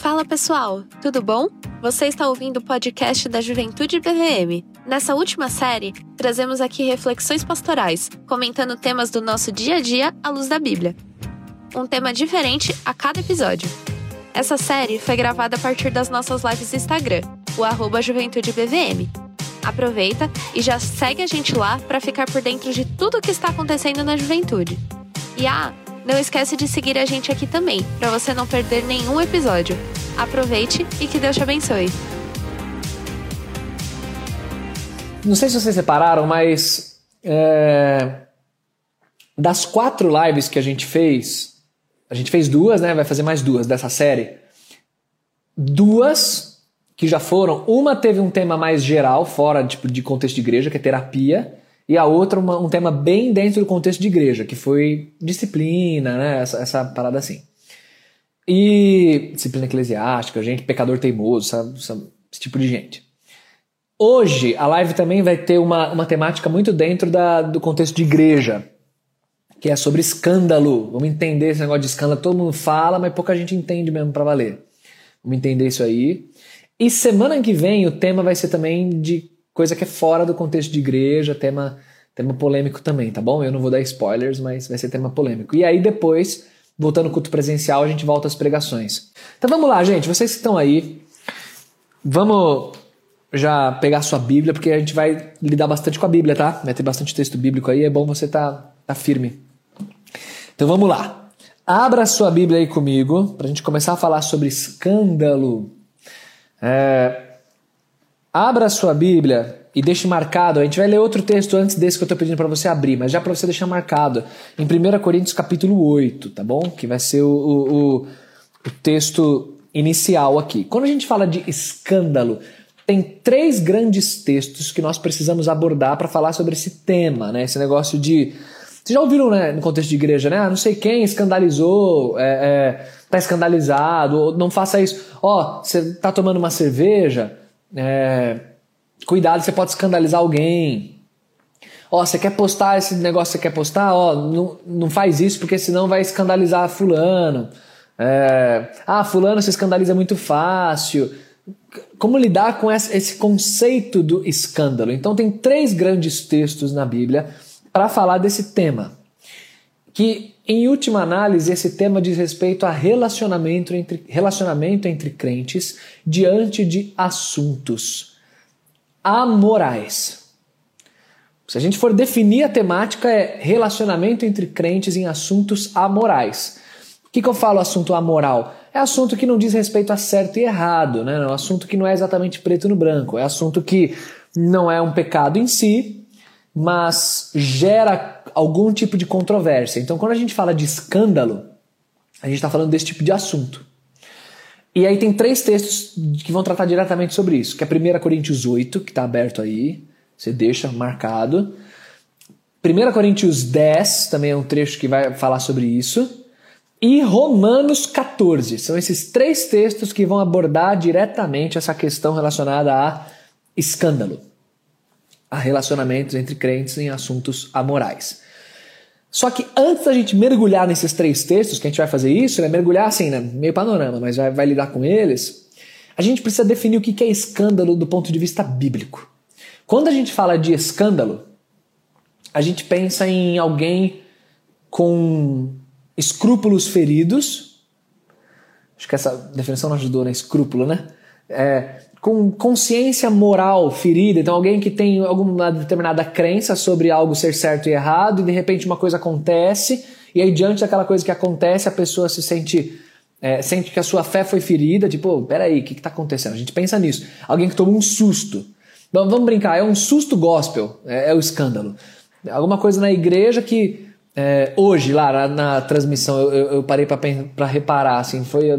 Fala pessoal, tudo bom? Você está ouvindo o podcast da Juventude BVM. Nessa última série, trazemos aqui reflexões pastorais, comentando temas do nosso dia a dia à luz da Bíblia. Um tema diferente a cada episódio. Essa série foi gravada a partir das nossas lives no Instagram, o arroba Juventude BVM. Aproveita e já segue a gente lá para ficar por dentro de tudo o que está acontecendo na juventude. E ah, não esquece de seguir a gente aqui também, para você não perder nenhum episódio. Aproveite e que Deus te abençoe. Não sei se vocês separaram, mas é, das quatro lives que a gente fez, a gente fez duas, né? Vai fazer mais duas dessa série. Duas que já foram, uma teve um tema mais geral, fora tipo, de contexto de igreja, que é terapia, e a outra uma, um tema bem dentro do contexto de igreja, que foi disciplina, né? Essa, essa parada assim. E disciplina eclesiástica, gente, pecador teimoso, sabe? Esse tipo de gente. Hoje, a live também vai ter uma, uma temática muito dentro da, do contexto de igreja, que é sobre escândalo. Vamos entender esse negócio de escândalo. Todo mundo fala, mas pouca gente entende mesmo para valer. Vamos entender isso aí. E semana que vem o tema vai ser também de coisa que é fora do contexto de igreja, tema, tema polêmico também, tá bom? Eu não vou dar spoilers, mas vai ser tema polêmico. E aí depois, voltando ao culto presencial, a gente volta às pregações. Então vamos lá, gente, vocês que estão aí, vamos já pegar sua Bíblia, porque a gente vai lidar bastante com a Bíblia, tá? Vai ter bastante texto bíblico aí, é bom você tá, tá firme. Então vamos lá. Abra sua Bíblia aí comigo, para a gente começar a falar sobre escândalo. É, Abra sua Bíblia e deixe marcado. A gente vai ler outro texto antes desse que eu estou pedindo para você abrir, mas já para você deixar marcado. Em 1 Coríntios capítulo 8, tá bom? Que vai ser o, o, o texto inicial aqui. Quando a gente fala de escândalo, tem três grandes textos que nós precisamos abordar para falar sobre esse tema, né? Esse negócio de. Vocês já ouviram, né, no contexto de igreja, né? Ah, não sei quem escandalizou, é, é, tá escandalizado, não faça isso. Ó, oh, você tá tomando uma cerveja, é, cuidado, você pode escandalizar alguém. Ó, você quer postar esse negócio, você quer postar? Ó, não, não faz isso porque senão vai escandalizar fulano. É, ah, fulano se escandaliza muito fácil. Como lidar com esse conceito do escândalo? Então tem três grandes textos na Bíblia para falar desse tema. Que em última análise, esse tema diz respeito a relacionamento entre, relacionamento entre crentes diante de assuntos amorais. Se a gente for definir a temática, é relacionamento entre crentes em assuntos amorais. O que, que eu falo assunto amoral? É assunto que não diz respeito a certo e errado, né? é um assunto que não é exatamente preto no branco, é assunto que não é um pecado em si, mas gera algum tipo de controvérsia. Então, quando a gente fala de escândalo, a gente está falando desse tipo de assunto. E aí tem três textos que vão tratar diretamente sobre isso, que é 1 Coríntios 8, que está aberto aí, você deixa marcado. 1 Coríntios 10 também é um trecho que vai falar sobre isso. E Romanos 14. São esses três textos que vão abordar diretamente essa questão relacionada a escândalo a relacionamentos entre crentes em assuntos amorais. Só que antes da gente mergulhar nesses três textos, que a gente vai fazer isso, né, mergulhar assim, né, meio panorama, mas vai, vai lidar com eles, a gente precisa definir o que é escândalo do ponto de vista bíblico. Quando a gente fala de escândalo, a gente pensa em alguém com escrúpulos feridos. Acho que essa definição não ajudou, né? Escrúpulo, né? É, com consciência moral ferida, então alguém que tem alguma determinada crença sobre algo ser certo e errado, e de repente uma coisa acontece, e aí diante daquela coisa que acontece, a pessoa se sente. É, sente que a sua fé foi ferida, tipo, oh, peraí, o que está acontecendo? A gente pensa nisso. Alguém que tomou um susto. Vamos, vamos brincar, é um susto gospel, é, é o escândalo. Alguma coisa na igreja que é, hoje, lá na, na transmissão, eu, eu, parei para reparar, assim, foi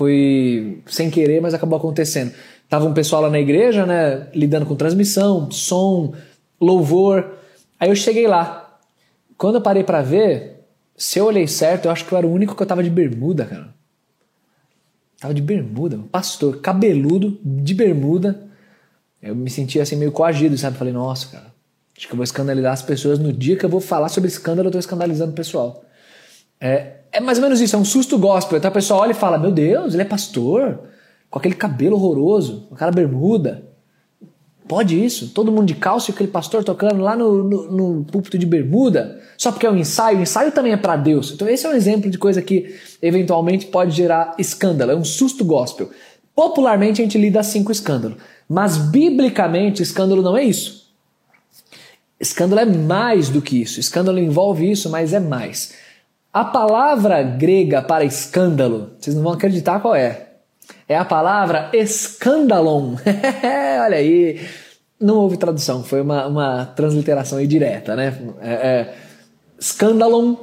foi sem querer, mas acabou acontecendo. Tava um pessoal lá na igreja, né, lidando com transmissão, som, louvor. Aí eu cheguei lá. Quando eu parei para ver, se eu olhei certo, eu acho que eu era o único que eu tava de bermuda, cara. Tava de bermuda, pastor cabeludo, de bermuda. Eu me sentia assim meio coagido, sabe? Falei, nossa, cara, acho que eu vou escandalizar as pessoas no dia que eu vou falar sobre escândalo, eu tô escandalizando o pessoal. É, é mais ou menos isso, é um susto gospel. Então a pessoa olha e fala: Meu Deus, ele é pastor, com aquele cabelo horroroso, com aquela bermuda. Pode isso? Todo mundo de calça e aquele pastor tocando lá no, no, no púlpito de bermuda, só porque é um ensaio. O ensaio também é para Deus. Então, esse é um exemplo de coisa que eventualmente pode gerar escândalo. É um susto gospel. Popularmente a gente lida assim com escândalo. Mas biblicamente, escândalo não é isso. Escândalo é mais do que isso. Escândalo envolve isso, mas é mais. A palavra grega para escândalo, vocês não vão acreditar qual é. É a palavra escandalon. Olha aí. Não houve tradução, foi uma, uma transliteração aí direta, né? É, é,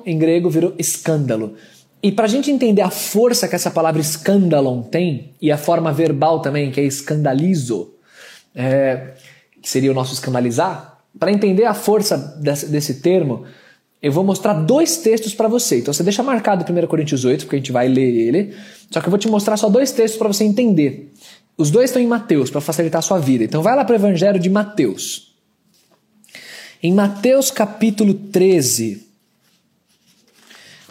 em grego virou escândalo. E para a gente entender a força que essa palavra escandalon tem, e a forma verbal também, que é escandalizo, é, que seria o nosso escandalizar, para entender a força desse, desse termo, eu vou mostrar dois textos para você. Então você deixa marcado 1 Coríntios 8, porque a gente vai ler ele. Só que eu vou te mostrar só dois textos para você entender. Os dois estão em Mateus, para facilitar a sua vida. Então vai lá para o Evangelho de Mateus. Em Mateus capítulo 13,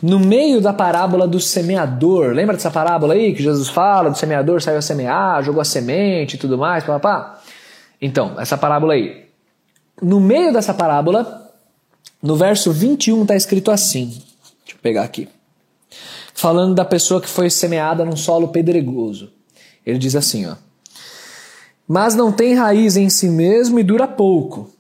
no meio da parábola do semeador, lembra dessa parábola aí que Jesus fala do semeador saiu a semear, jogou a semente e tudo mais, papá? Então, essa parábola aí. No meio dessa parábola, no verso 21 está escrito assim. Deixa eu pegar aqui. Falando da pessoa que foi semeada num solo pedregoso. Ele diz assim, ó: Mas não tem raiz em si mesmo e dura pouco.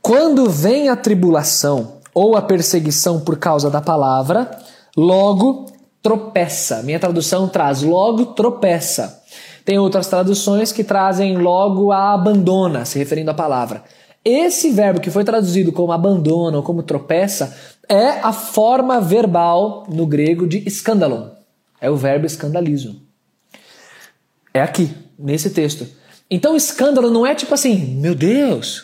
Quando vem a tribulação ou a perseguição por causa da palavra, logo tropeça. Minha tradução traz logo tropeça. Tem outras traduções que trazem logo a abandona, se referindo à palavra. Esse verbo que foi traduzido como abandona ou como tropeça é a forma verbal no grego de escândalo. É o verbo escandalizo. É aqui, nesse texto. Então, escândalo não é tipo assim, meu Deus,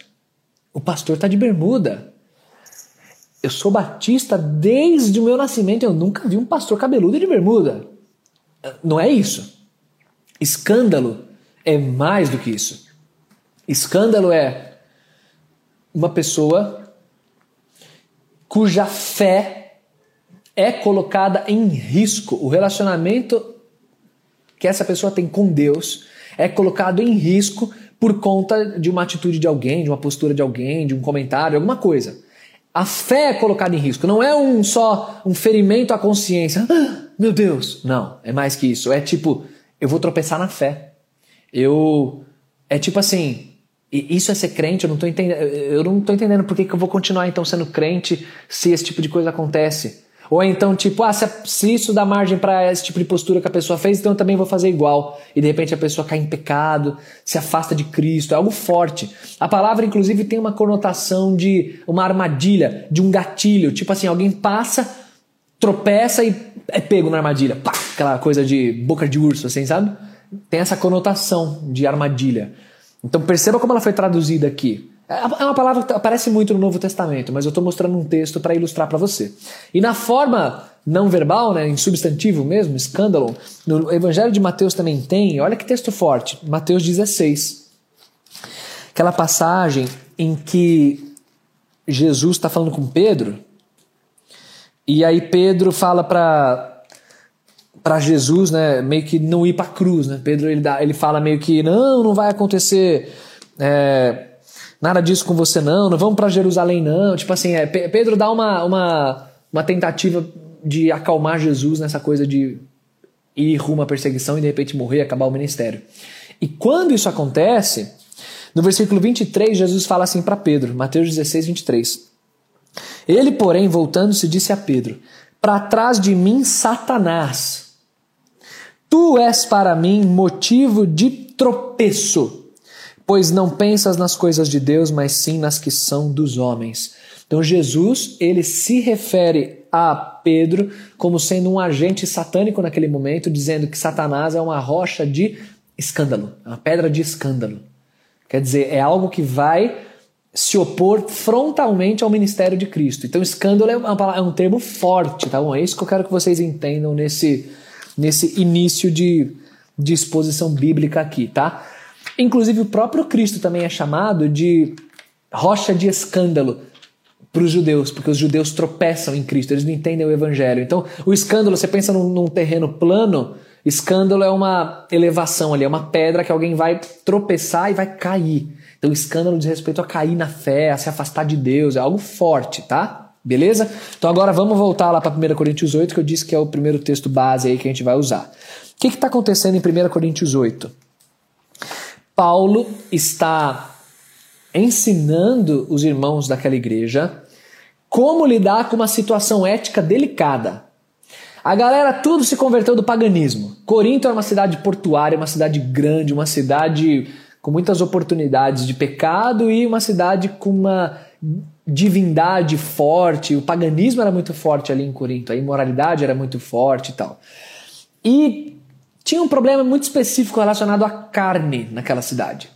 o pastor está de bermuda. Eu sou batista desde o meu nascimento, eu nunca vi um pastor cabeludo de bermuda. Não é isso. Escândalo é mais do que isso. Escândalo é uma pessoa cuja fé é colocada em risco. O relacionamento que essa pessoa tem com Deus é colocado em risco por conta de uma atitude de alguém, de uma postura de alguém, de um comentário, alguma coisa. A fé é colocada em risco. Não é um só um ferimento à consciência. Ah, meu Deus, não. É mais que isso. É tipo, eu vou tropeçar na fé. Eu é tipo assim, e isso é ser crente, eu não estou entendendo, eu não tô entendendo por que, que eu vou continuar então sendo crente se esse tipo de coisa acontece. Ou então, tipo, ah, se, se isso dá margem para esse tipo de postura que a pessoa fez, então eu também vou fazer igual. E de repente a pessoa cai em pecado, se afasta de Cristo, é algo forte. A palavra, inclusive, tem uma conotação de uma armadilha, de um gatilho. Tipo assim, alguém passa, tropeça e é pego na armadilha. Pá, aquela coisa de boca de urso, assim, sabe? Tem essa conotação de armadilha. Então perceba como ela foi traduzida aqui. É, é uma palavra que aparece muito no Novo Testamento, mas eu estou mostrando um texto para ilustrar para você. E na forma não verbal, né, em substantivo mesmo, escândalo, no Evangelho de Mateus também tem, olha que texto forte, Mateus 16. Aquela passagem em que Jesus está falando com Pedro, e aí Pedro fala para para Jesus, né, meio que não ir para a cruz, né? Pedro ele, dá, ele fala meio que não, não vai acontecer é, nada disso com você não, não vamos para Jerusalém não. Tipo assim, é, Pedro dá uma, uma, uma tentativa de acalmar Jesus nessa coisa de ir rumo à perseguição e de repente morrer e acabar o ministério. E quando isso acontece, no versículo 23, Jesus fala assim para Pedro, Mateus 16, 23. Ele, porém, voltando-se, disse a Pedro: Para trás de mim, Satanás Tu és para mim motivo de tropeço, pois não pensas nas coisas de Deus, mas sim nas que são dos homens. Então Jesus, ele se refere a Pedro como sendo um agente satânico naquele momento, dizendo que Satanás é uma rocha de escândalo, uma pedra de escândalo. Quer dizer, é algo que vai se opor frontalmente ao ministério de Cristo. Então, escândalo é, uma, é um termo forte, tá bom? É isso que eu quero que vocês entendam nesse, nesse início de, de exposição bíblica aqui, tá? Inclusive o próprio Cristo também é chamado de rocha de escândalo. para os judeus, porque os judeus tropeçam em Cristo, eles não entendem o evangelho. Então, o escândalo, você pensa num, num terreno plano, escândalo é uma elevação ali, é uma pedra que alguém vai tropeçar e vai cair. Então, escândalo diz respeito a cair na fé, a se afastar de Deus, é algo forte, tá? Beleza? Então agora vamos voltar lá para 1 Coríntios 8, que eu disse que é o primeiro texto base aí que a gente vai usar. O que está acontecendo em 1 Coríntios 8? Paulo está ensinando os irmãos daquela igreja como lidar com uma situação ética delicada. A galera tudo se converteu do paganismo. Corinto era uma cidade portuária, uma cidade grande, uma cidade com muitas oportunidades de pecado e uma cidade com uma divindade forte. O paganismo era muito forte ali em Corinto, a imoralidade era muito forte e tal. E tinha um problema muito específico relacionado à carne naquela cidade.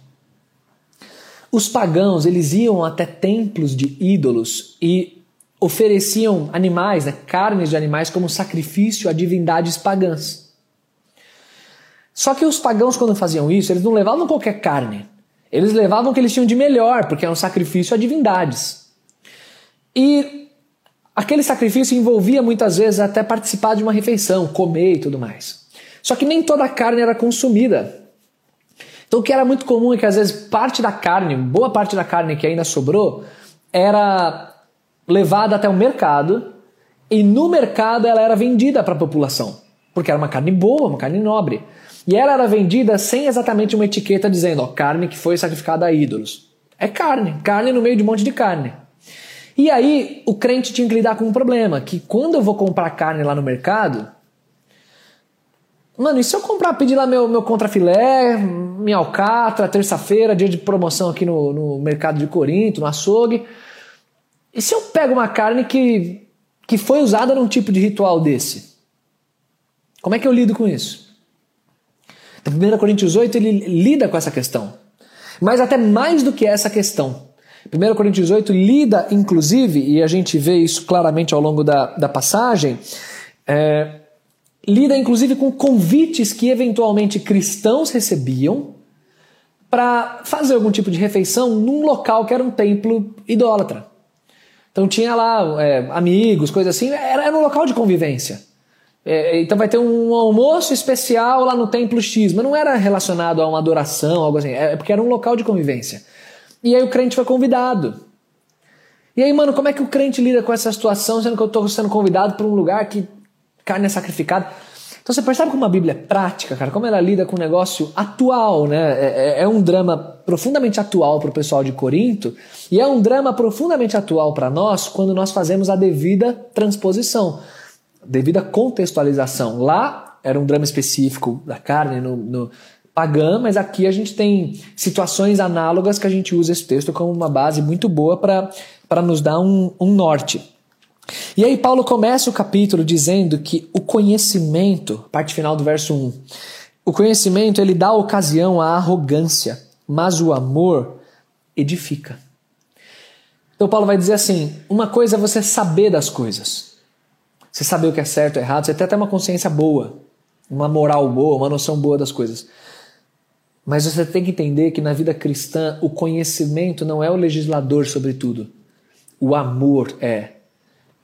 Os pagãos, eles iam até templos de ídolos e ofereciam animais, né, carnes de animais, como sacrifício a divindades pagãs. Só que os pagãos, quando faziam isso, eles não levavam qualquer carne. Eles levavam o que eles tinham de melhor, porque era um sacrifício a divindades. E aquele sacrifício envolvia muitas vezes até participar de uma refeição, comer e tudo mais. Só que nem toda a carne era consumida. Então o que era muito comum é que às vezes parte da carne, boa parte da carne que ainda sobrou, era levada até o mercado e no mercado ela era vendida para a população, porque era uma carne boa, uma carne nobre. E ela era vendida sem exatamente uma etiqueta dizendo, ó, carne que foi sacrificada a ídolos. É carne, carne no meio de um monte de carne. E aí o crente tinha que lidar com um problema, que quando eu vou comprar carne lá no mercado, mano, e se eu comprar, pedir lá meu, meu contrafilé, minha alcatra, terça-feira, dia de promoção aqui no, no mercado de Corinto, no açougue, e se eu pego uma carne que, que foi usada num tipo de ritual desse? Como é que eu lido com isso? Então, 1 Coríntios 8 ele lida com essa questão. Mas até mais do que essa questão. 1 Coríntios 8 lida, inclusive, e a gente vê isso claramente ao longo da, da passagem, é, lida inclusive com convites que eventualmente cristãos recebiam para fazer algum tipo de refeição num local que era um templo idólatra. Então tinha lá é, amigos, coisas assim, era, era um local de convivência. É, então vai ter um almoço especial lá no templo X, mas não era relacionado a uma adoração, algo assim, é porque era um local de convivência. E aí o crente foi convidado. E aí, mano, como é que o crente lida com essa situação, sendo que eu estou sendo convidado para um lugar que carne é sacrificada? Então você percebe como a Bíblia é prática, cara, como ela lida com um negócio atual, né? É, é, é um drama profundamente atual para o pessoal de Corinto e é um drama profundamente atual para nós quando nós fazemos a devida transposição, devida contextualização. Lá era um drama específico da carne no, no pagã, mas aqui a gente tem situações análogas que a gente usa esse texto como uma base muito boa para nos dar um, um norte. E aí Paulo começa o capítulo dizendo que o conhecimento, parte final do verso 1, o conhecimento ele dá ocasião à arrogância, mas o amor edifica. Então Paulo vai dizer assim: uma coisa é você saber das coisas. Você saber o que é certo ou errado, você tem uma consciência boa, uma moral boa, uma noção boa das coisas. Mas você tem que entender que na vida cristã o conhecimento não é o legislador sobre tudo. O amor é.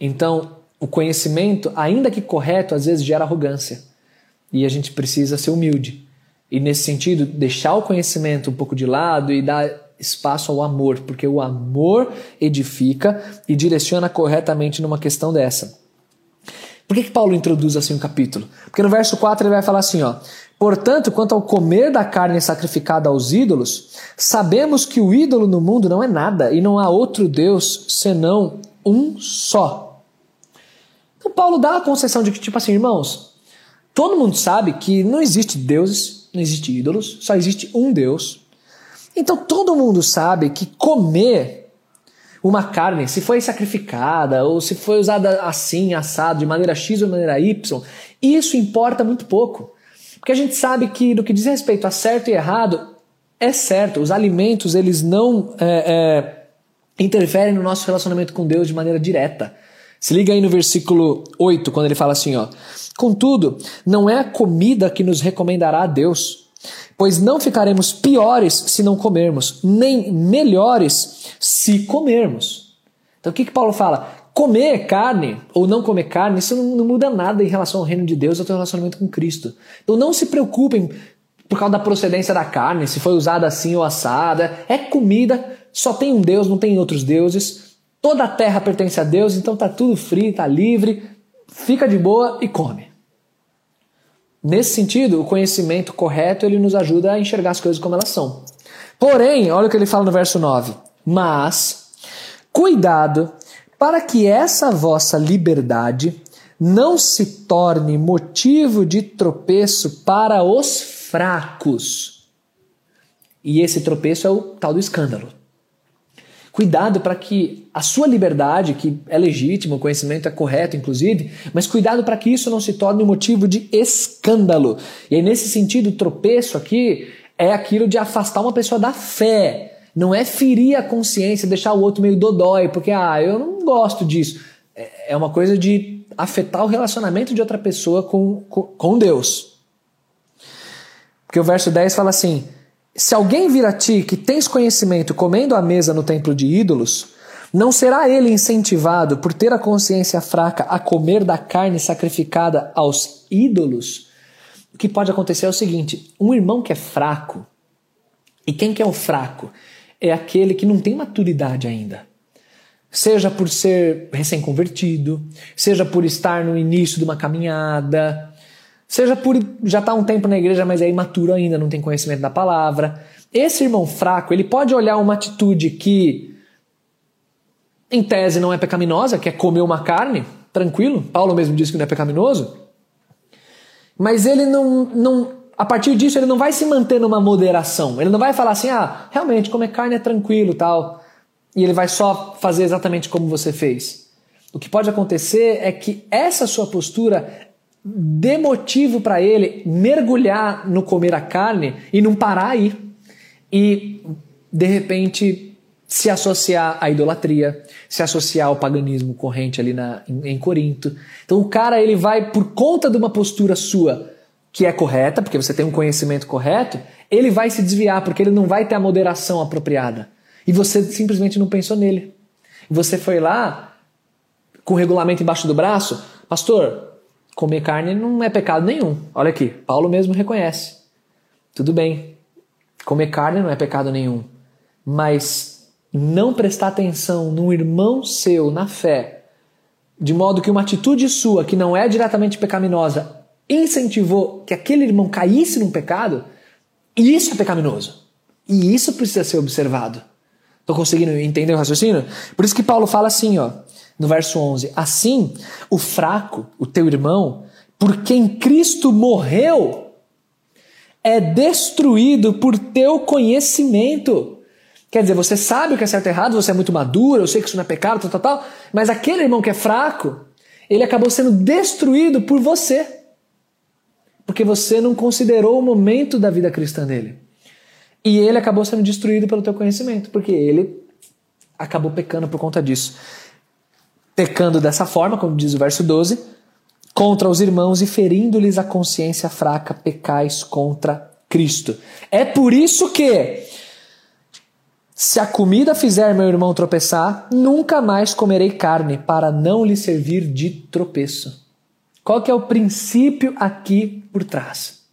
Então, o conhecimento, ainda que correto, às vezes gera arrogância. E a gente precisa ser humilde. E nesse sentido, deixar o conhecimento um pouco de lado e dar espaço ao amor, porque o amor edifica e direciona corretamente numa questão dessa. Por que, que Paulo introduz assim o um capítulo? Porque no verso 4 ele vai falar assim, ó: Portanto, quanto ao comer da carne sacrificada aos ídolos, sabemos que o ídolo no mundo não é nada e não há outro Deus senão um só. Então Paulo dá a concessão de que, tipo assim, irmãos, todo mundo sabe que não existe deuses, não existe ídolos, só existe um Deus. Então todo mundo sabe que comer uma carne, se foi sacrificada ou se foi usada assim, assado, de maneira X ou maneira Y, isso importa muito pouco. Porque a gente sabe que, no que diz respeito a certo e errado, é certo. Os alimentos, eles não é, é, interferem no nosso relacionamento com Deus de maneira direta. Se liga aí no versículo 8, quando ele fala assim, ó: "Contudo, não é a comida que nos recomendará a Deus, pois não ficaremos piores se não comermos, nem melhores se comermos." Então o que, que Paulo fala? Comer carne ou não comer carne, isso não, não muda nada em relação ao reino de Deus, ao teu relacionamento com Cristo. Então não se preocupem por causa da procedência da carne, se foi usada assim ou assada. É comida, só tem um Deus, não tem outros deuses. Toda a terra pertence a Deus, então tá tudo frio, tá livre. Fica de boa e come. Nesse sentido, o conhecimento correto ele nos ajuda a enxergar as coisas como elas são. Porém, olha o que ele fala no verso 9: Mas cuidado para que essa vossa liberdade não se torne motivo de tropeço para os fracos. E esse tropeço é o tal do escândalo. Cuidado para que a sua liberdade, que é legítima, o conhecimento é correto, inclusive, mas cuidado para que isso não se torne motivo de escândalo. E aí, nesse sentido, tropeço aqui é aquilo de afastar uma pessoa da fé. Não é ferir a consciência, deixar o outro meio dodói, porque, ah, eu não gosto disso. É, é uma coisa de afetar o relacionamento de outra pessoa com, com, com Deus. Porque o verso 10 fala assim: se alguém vir a ti que tens conhecimento comendo à mesa no templo de ídolos, não será ele incentivado por ter a consciência fraca a comer da carne sacrificada aos ídolos? O que pode acontecer é o seguinte: um irmão que é fraco, e quem que é o fraco? É aquele que não tem maturidade ainda. Seja por ser recém-convertido, seja por estar no início de uma caminhada, Seja por já estar tá um tempo na igreja, mas é imaturo ainda, não tem conhecimento da palavra. Esse irmão fraco, ele pode olhar uma atitude que, em tese, não é pecaminosa, que é comer uma carne, tranquilo. Paulo mesmo disse que não é pecaminoso. Mas ele não, não, a partir disso, ele não vai se manter numa moderação. Ele não vai falar assim, ah, realmente, comer carne é tranquilo tal. E ele vai só fazer exatamente como você fez. O que pode acontecer é que essa sua postura dê motivo para ele mergulhar no comer a carne e não parar aí. E, de repente, se associar à idolatria, se associar ao paganismo corrente ali na, em, em Corinto. Então o cara ele vai, por conta de uma postura sua que é correta, porque você tem um conhecimento correto, ele vai se desviar, porque ele não vai ter a moderação apropriada. E você simplesmente não pensou nele. Você foi lá com o regulamento embaixo do braço, pastor, comer carne não é pecado nenhum. Olha aqui, Paulo mesmo reconhece. Tudo bem, comer carne não é pecado nenhum. Mas não prestar atenção num irmão seu na fé, de modo que uma atitude sua, que não é diretamente pecaminosa, incentivou que aquele irmão caísse num pecado, isso é pecaminoso. E isso precisa ser observado. Estou conseguindo entender o raciocínio? Por isso que Paulo fala assim, ó no verso 11: Assim, o fraco, o teu irmão, por quem Cristo morreu, é destruído por teu conhecimento. Quer dizer, você sabe o que é certo e errado, você é muito maduro, eu sei que isso não é pecado, tal, tal, tal, mas aquele irmão que é fraco, ele acabou sendo destruído por você. Porque você não considerou o momento da vida cristã dele. E ele acabou sendo destruído pelo teu conhecimento, porque ele acabou pecando por conta disso pecando dessa forma, como diz o verso 12, contra os irmãos e ferindo-lhes a consciência fraca, pecais contra Cristo. É por isso que, se a comida fizer meu irmão tropeçar, nunca mais comerei carne, para não lhe servir de tropeço. Qual que é o princípio aqui por trás?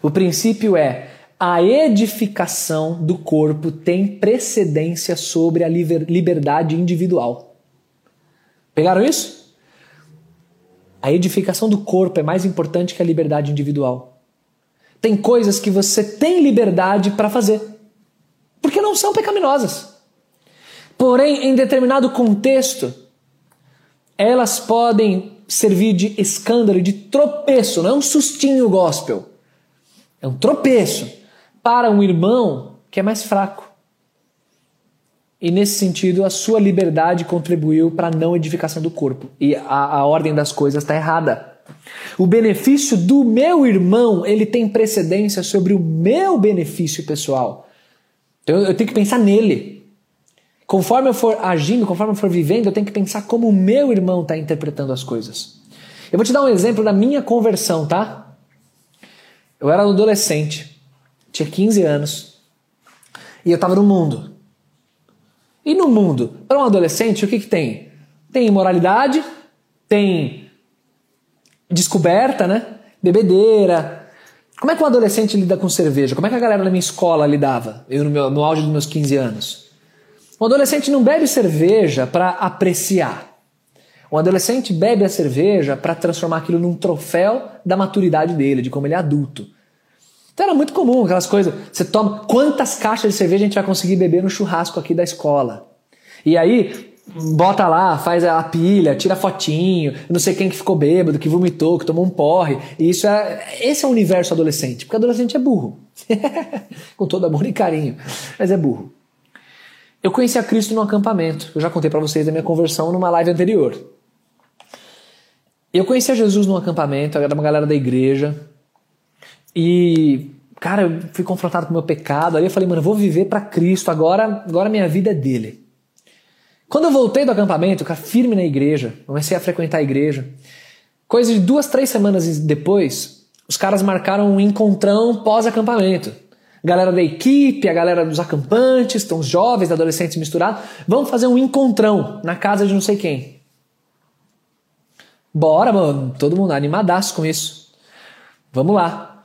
O princípio é a edificação do corpo tem precedência sobre a liberdade individual. Pegaram isso? A edificação do corpo é mais importante que a liberdade individual. Tem coisas que você tem liberdade para fazer, porque não são pecaminosas. Porém, em determinado contexto, elas podem servir de escândalo, de tropeço, não é um sustinho gospel. É um tropeço para um irmão que é mais fraco. E nesse sentido, a sua liberdade contribuiu para a não edificação do corpo. E a, a ordem das coisas está errada. O benefício do meu irmão, ele tem precedência sobre o meu benefício pessoal. Então eu tenho que pensar nele. Conforme eu for agindo, conforme eu for vivendo, eu tenho que pensar como o meu irmão está interpretando as coisas. Eu vou te dar um exemplo da minha conversão, tá? Eu era adolescente tinha 15 anos e eu estava no mundo. E no mundo, para um adolescente, o que, que tem? Tem imoralidade, tem descoberta, né? Bebedeira. Como é que um adolescente lida com cerveja? Como é que a galera na minha escola lidava? Eu no, meu, no auge dos meus 15 anos. Um adolescente não bebe cerveja para apreciar. Um adolescente bebe a cerveja para transformar aquilo num troféu da maturidade dele, de como ele é adulto. Então era muito comum aquelas coisas. Você toma. Quantas caixas de cerveja a gente vai conseguir beber no churrasco aqui da escola? E aí, bota lá, faz a pilha, tira fotinho, não sei quem que ficou bêbado, que vomitou, que tomou um porre. E isso é. Esse é o universo adolescente. Porque adolescente é burro. Com todo amor e carinho. Mas é burro. Eu conheci a Cristo no acampamento. Eu já contei para vocês da minha conversão numa live anterior. Eu conheci a Jesus no acampamento, era uma galera da igreja. E, cara, eu fui confrontado com o meu pecado. Ali eu falei, mano, eu vou viver para Cristo. Agora, agora minha vida é dele. Quando eu voltei do acampamento, cara, firme na igreja, comecei a frequentar a igreja. Coisa de duas, três semanas depois, os caras marcaram um encontrão pós-acampamento. Galera da equipe, a galera dos acampantes, estão os jovens, adolescentes misturados, vamos fazer um encontrão na casa de não sei quem. Bora, mano. Todo mundo animadaço com isso. Vamos lá.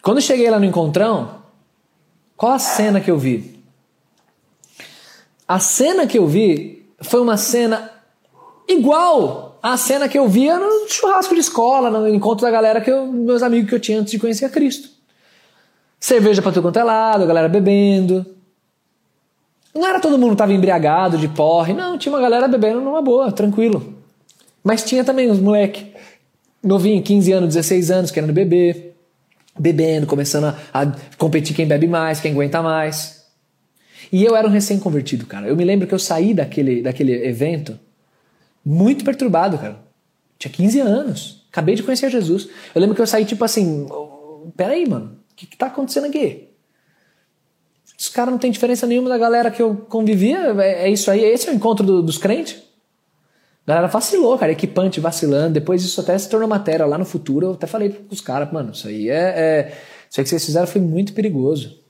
Quando cheguei lá no encontrão, qual a cena que eu vi? A cena que eu vi foi uma cena igual à cena que eu via no churrasco de escola, no encontro da galera que eu, meus amigos que eu tinha antes de conhecer a Cristo. Cerveja para tudo quanto é lado, a galera bebendo. Não era todo mundo estava embriagado de porre, não, tinha uma galera bebendo numa boa, tranquilo. Mas tinha também os moleque novinho, 15 anos, 16 anos, querendo beber, bebendo, começando a, a competir quem bebe mais, quem aguenta mais. E eu era um recém-convertido, cara. Eu me lembro que eu saí daquele, daquele evento muito perturbado, cara. Tinha 15 anos. Acabei de conhecer Jesus. Eu lembro que eu saí tipo assim: peraí, mano, o que, que tá acontecendo aqui? Os caras não tem diferença nenhuma da galera que eu convivia. É, é isso aí. Esse é o encontro do, dos crentes. A galera vacilou, cara, equipante vacilando. Depois isso até se tornou matéria lá no futuro. Eu até falei pros caras, mano, isso aí é, é. Isso aí que vocês fizeram foi muito perigoso.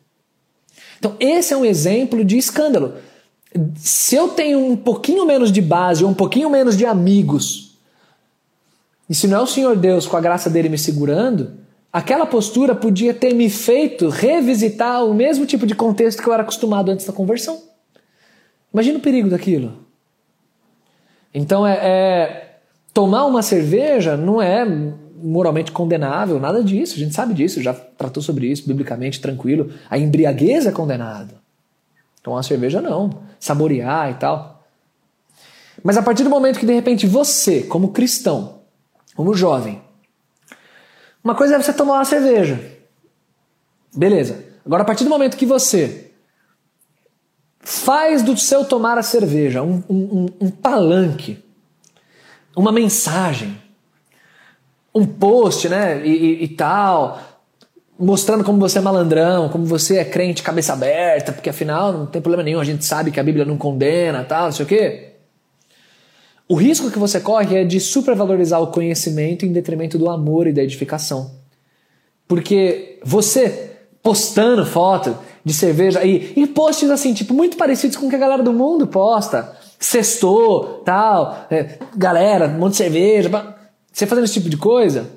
Então, esse é um exemplo de escândalo. Se eu tenho um pouquinho menos de base, ou um pouquinho menos de amigos, e se não é o Senhor Deus com a graça dele me segurando, aquela postura podia ter me feito revisitar o mesmo tipo de contexto que eu era acostumado antes da conversão. Imagina o perigo daquilo. Então é, é, tomar uma cerveja não é moralmente condenável, nada disso. A gente sabe disso, já tratou sobre isso biblicamente, tranquilo. A embriaguez é condenado. Tomar cerveja não, saborear e tal. Mas a partir do momento que de repente você, como cristão, como jovem, uma coisa é você tomar uma cerveja. Beleza. Agora, a partir do momento que você Faz do seu tomar a cerveja um, um, um palanque, uma mensagem, um post, né? E, e, e, tal, mostrando como você é malandrão, como você é crente cabeça aberta, porque afinal não tem problema nenhum, a gente sabe que a Bíblia não condena, tal, não sei o quê. O risco que você corre é de supervalorizar o conhecimento em detrimento do amor e da edificação. Porque você postando foto de cerveja e, e posts assim, tipo, muito parecidos com o que a galera do mundo posta. Sextou, tal, é, galera, um monte de cerveja. Você fazendo esse tipo de coisa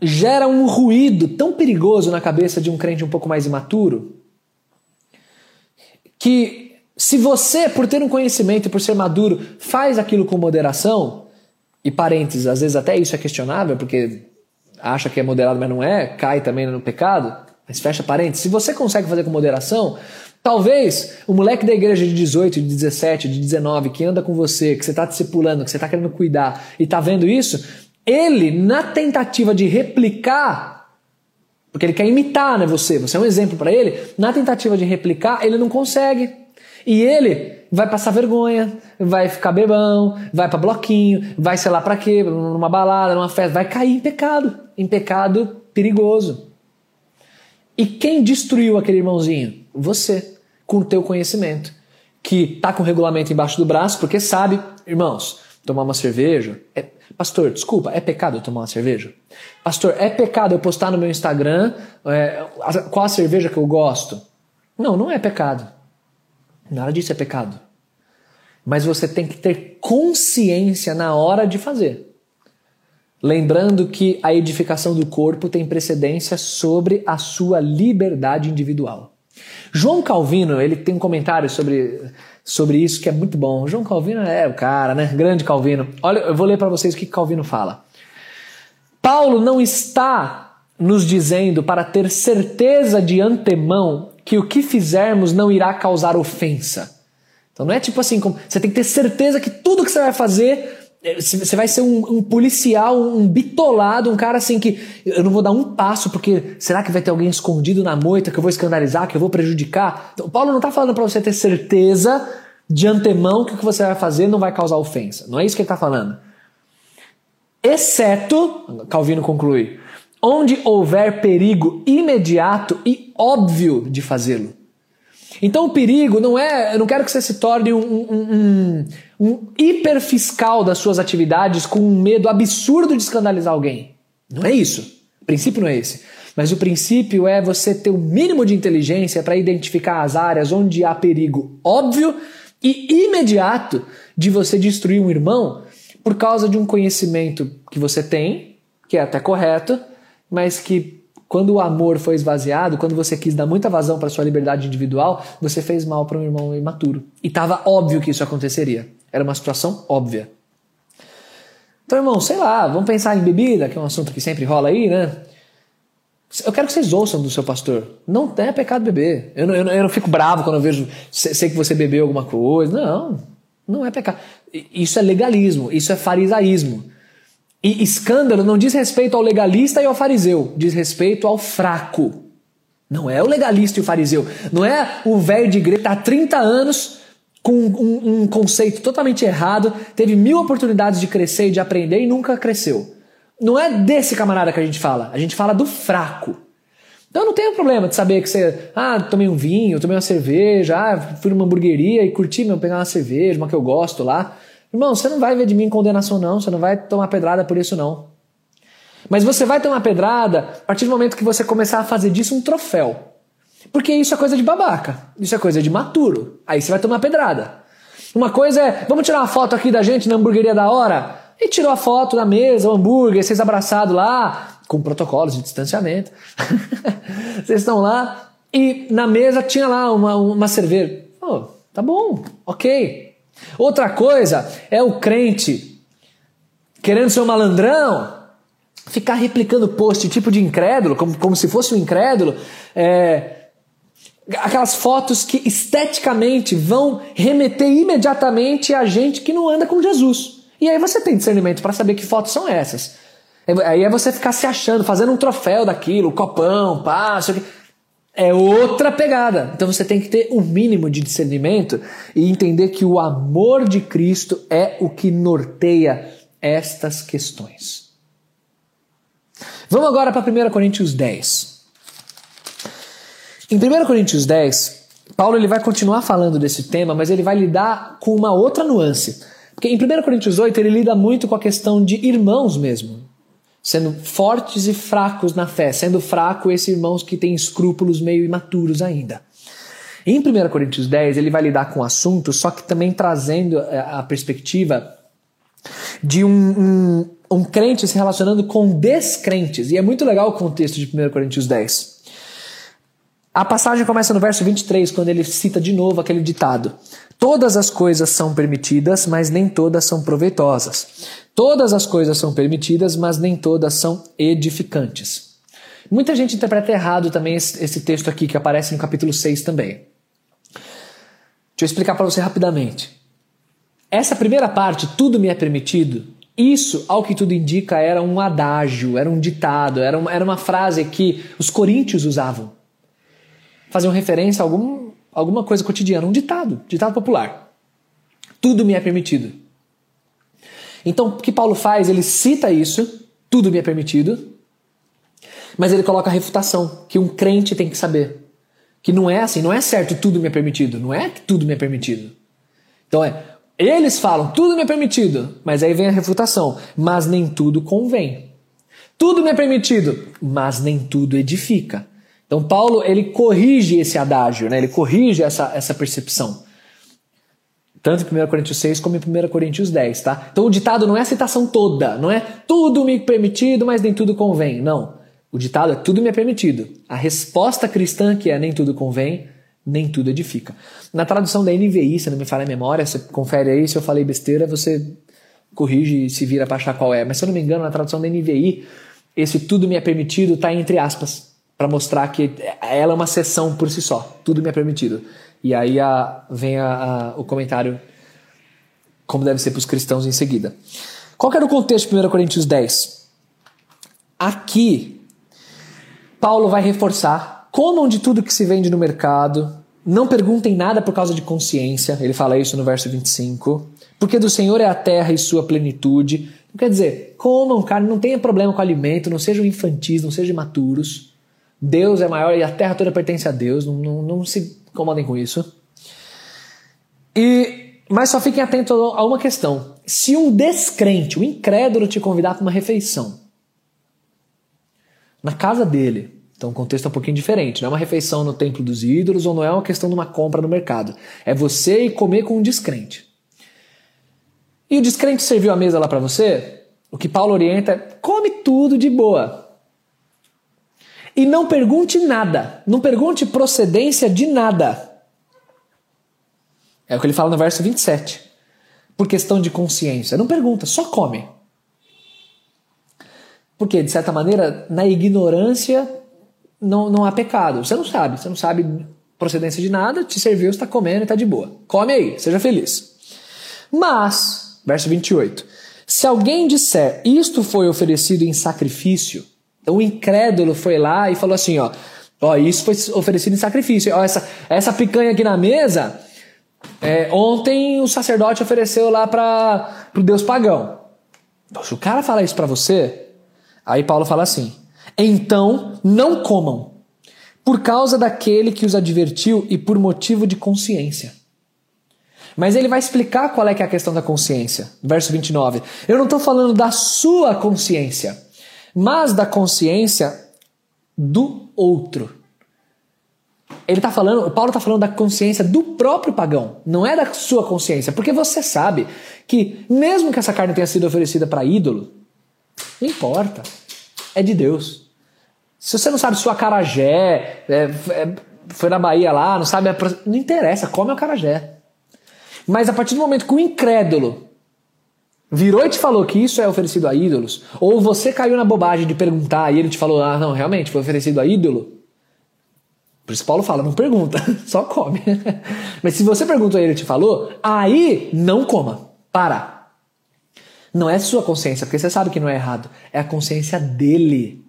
gera um ruído tão perigoso na cabeça de um crente um pouco mais imaturo que se você, por ter um conhecimento e por ser maduro, faz aquilo com moderação, e parênteses, às vezes até isso é questionável, porque acha que é moderado, mas não é, cai também no pecado, mas fecha parênteses, se você consegue fazer com moderação, talvez o moleque da igreja de 18, de 17, de 19 que anda com você, que você está discipulando, que você está querendo cuidar e está vendo isso, ele, na tentativa de replicar, porque ele quer imitar né, você, você é um exemplo para ele, na tentativa de replicar, ele não consegue. E ele vai passar vergonha, vai ficar bebão, vai para bloquinho, vai sei lá para quê, numa balada, numa festa, vai cair em pecado, em pecado perigoso. E quem destruiu aquele irmãozinho? Você, com o teu conhecimento, que tá com o regulamento embaixo do braço, porque sabe, irmãos, tomar uma cerveja é Pastor, desculpa, é pecado eu tomar uma cerveja? Pastor, é pecado eu postar no meu Instagram é, qual a cerveja que eu gosto? Não, não é pecado. Nada disso é pecado. Mas você tem que ter consciência na hora de fazer. Lembrando que a edificação do corpo tem precedência sobre a sua liberdade individual. João Calvino, ele tem um comentário sobre, sobre isso que é muito bom. João Calvino é o cara, né? Grande Calvino. Olha, eu vou ler para vocês o que Calvino fala. Paulo não está nos dizendo para ter certeza de antemão que o que fizermos não irá causar ofensa. Então não é tipo assim, você tem que ter certeza que tudo que você vai fazer é, você vai ser um, um, policial, um bitolado, um cara assim que eu não vou dar um passo porque será que vai ter alguém escondido na moita que eu vou escandalizar, que eu vou prejudicar? Então, Paulo não está falando para você ter certeza de antemão que o que você vai fazer não vai causar ofensa. Não é isso que ele está falando. Exceto, Calvino conclui, onde houver perigo imediato e óbvio de fazê-lo. Então o perigo não é. Eu não quero que você se torne um, um, um, um hiperfiscal das suas atividades com um medo absurdo de escandalizar alguém. Não é isso. O princípio não é esse. Mas o princípio é você ter o mínimo de inteligência para identificar as áreas onde há perigo óbvio e imediato de você destruir um irmão por causa de um conhecimento que você tem, que é até correto, mas que quando o amor foi esvaziado, quando você quis dar muita vazão para sua liberdade individual, você fez mal para um irmão imaturo. E estava óbvio que isso aconteceria. Era uma situação óbvia. Então, irmão, sei lá, vamos pensar em bebida, que é um assunto que sempre rola aí, né? Eu quero que vocês ouçam do seu pastor. Não é pecado beber. Eu não, eu não, eu não fico bravo quando eu vejo, sei que você bebeu alguma coisa. Não, não é pecado. Isso é legalismo, isso é farisaísmo. E escândalo não diz respeito ao legalista e ao fariseu, diz respeito ao fraco. Não é o legalista e o fariseu. Não é o velho de igreja que está há 30 anos com um, um, conceito totalmente errado, teve mil oportunidades de crescer e de aprender e nunca cresceu. Não é desse camarada que a gente fala. A gente fala do fraco. Então não tem problema de saber que você, ah, tomei um vinho, tomei uma cerveja, ah, fui numa hamburgueria e curti, meu, pegar uma cerveja, uma que eu gosto lá. Irmão, você não vai ver de mim condenação, não. Você não vai tomar pedrada por isso, não. Mas você vai tomar pedrada a partir do momento que você começar a fazer disso um troféu. Porque isso é coisa de babaca. Isso é coisa de maturo. Aí você vai tomar pedrada. Uma coisa é, vamos tirar uma foto aqui da gente na hamburgueria da hora? E tirou a foto da mesa, o hambúrguer, vocês abraçados lá, com protocolos de distanciamento. vocês estão lá e na mesa tinha lá uma, uma cerveja. Oh, tá bom, ok. Outra coisa é o crente querendo ser um malandrão, ficar replicando post tipo de incrédulo, como, como se fosse um incrédulo, é, aquelas fotos que esteticamente vão remeter imediatamente a gente que não anda com Jesus. E aí você tem discernimento para saber que fotos são essas. Aí é você ficar se achando, fazendo um troféu daquilo, copão, passo é outra pegada. Então você tem que ter um mínimo de discernimento e entender que o amor de Cristo é o que norteia estas questões. Vamos agora para 1 Coríntios 10. Em 1 Coríntios 10, Paulo ele vai continuar falando desse tema, mas ele vai lidar com uma outra nuance. Porque em 1 Coríntios 8 ele lida muito com a questão de irmãos mesmo sendo fortes e fracos na fé, sendo fraco esses irmãos que têm escrúpulos meio imaturos ainda. Em 1 Coríntios 10, ele vai lidar com o assunto, só que também trazendo eh, a perspectiva de um, um, um crente se relacionando com descrentes. E é muito legal o contexto de 1 Coríntios 10. A passagem começa no verso 23, quando ele cita de novo aquele ditado: Todas as coisas são permitidas, mas nem todas são proveitosas. Todas as coisas são permitidas, mas nem todas são edificantes. Muita gente interpreta errado também esse, texto aqui, que aparece no capítulo 6 também. Deixa eu explicar para você rapidamente. Essa primeira parte, tudo me é permitido, isso, ao que tudo indica, era um adágio, era um ditado, era uma, era uma frase que os coríntios usavam. Faziam referência a algum, alguma coisa cotidiana, um ditado, ditado popular. Tudo me é permitido. Então, o que Paulo faz? Ele cita isso, tudo me é permitido, mas ele coloca a refutação, que um crente tem que saber. Que não é assim, não é certo tudo me é permitido, não é que tudo me é permitido. Então é, eles falam tudo me é permitido, mas aí vem a refutação, mas nem tudo convém. Tudo me é permitido, mas nem tudo edifica. Então Paulo ele corrige esse adágio, né? ele corrige essa, essa percepção. Tanto em 1 Coríntios 6 como em 1 Coríntios 10, tá? Então o ditado não é a citação toda, não é tudo me permitido, mas nem tudo convém. Não. O ditado é tudo me é permitido. A resposta cristã, que é nem tudo convém, nem tudo edifica. Na tradução da NVI, se não me falha a memória, você confere aí, se eu falei besteira, você corrige e se vira para achar qual é. Mas se eu não me engano, na tradução da NVI, esse tudo me é permitido está entre aspas, para mostrar que ela é uma seção por si só. Tudo me é permitido. E aí a, vem a, a, o comentário como deve ser para os cristãos em seguida. Qual era o contexto de 1 Coríntios 10? Aqui, Paulo vai reforçar: comam de tudo que se vende no mercado, não perguntem nada por causa de consciência. Ele fala isso no verso 25. Porque do Senhor é a terra e sua plenitude. Quer dizer, comam carne, não tenha problema com alimento, não sejam infantis, não sejam imaturos. Deus é maior e a terra toda pertence a Deus, não, não, não se incomodem com isso. E, mas só fiquem atentos a uma questão. Se um descrente, um incrédulo te convidar para uma refeição, na casa dele, então o contexto é um pouquinho diferente. Não é uma refeição no templo dos ídolos ou não é uma questão de uma compra no mercado. É você ir comer com um descrente. E o descrente serviu a mesa lá para você? O que Paulo orienta é come tudo de boa. E não pergunte nada. Não pergunte procedência de nada. É o que ele fala no verso 27. Por questão de consciência. Não pergunta, só come. Porque, de certa maneira, na ignorância não, não há pecado. Você não sabe, você não sabe procedência de nada, te serviu, está comendo e está de boa. Come aí, seja feliz. Mas, verso 28, se alguém disser isto foi oferecido em sacrifício, o incrédulo foi lá e falou assim, ó, ó isso foi oferecido em sacrifício, ó, essa, essa picanha aqui na mesa, é, ontem o sacerdote ofereceu lá para o deus pagão. Se o cara falar isso para você, aí Paulo fala assim, então não comam, por causa daquele que os advertiu e por motivo de consciência. Mas ele vai explicar qual é que é a questão da consciência. Verso 29. Eu não estou falando da sua consciência, mas da consciência do outro. Ele está falando, Paulo está falando da consciência do próprio pagão, não é da sua consciência, porque você sabe que mesmo que essa carne tenha sido oferecida para ídolo, não importa, é de Deus. Se você não sabe se o acarajé é, é, foi na Bahia lá, não sabe. Não interessa, come o acarajé. Mas a partir do momento que o incrédulo virou e te falou que isso é oferecido a ídolos, ou você caiu na bobagem de perguntar e ele te falou, ah, não, realmente foi oferecido a ídolo. Por isso Paulo fala, não pergunta, só come. Mas se você perguntou e ele te falou, aí não coma. Para. Não é sua consciência, porque você sabe que não é errado. É a consciência dele.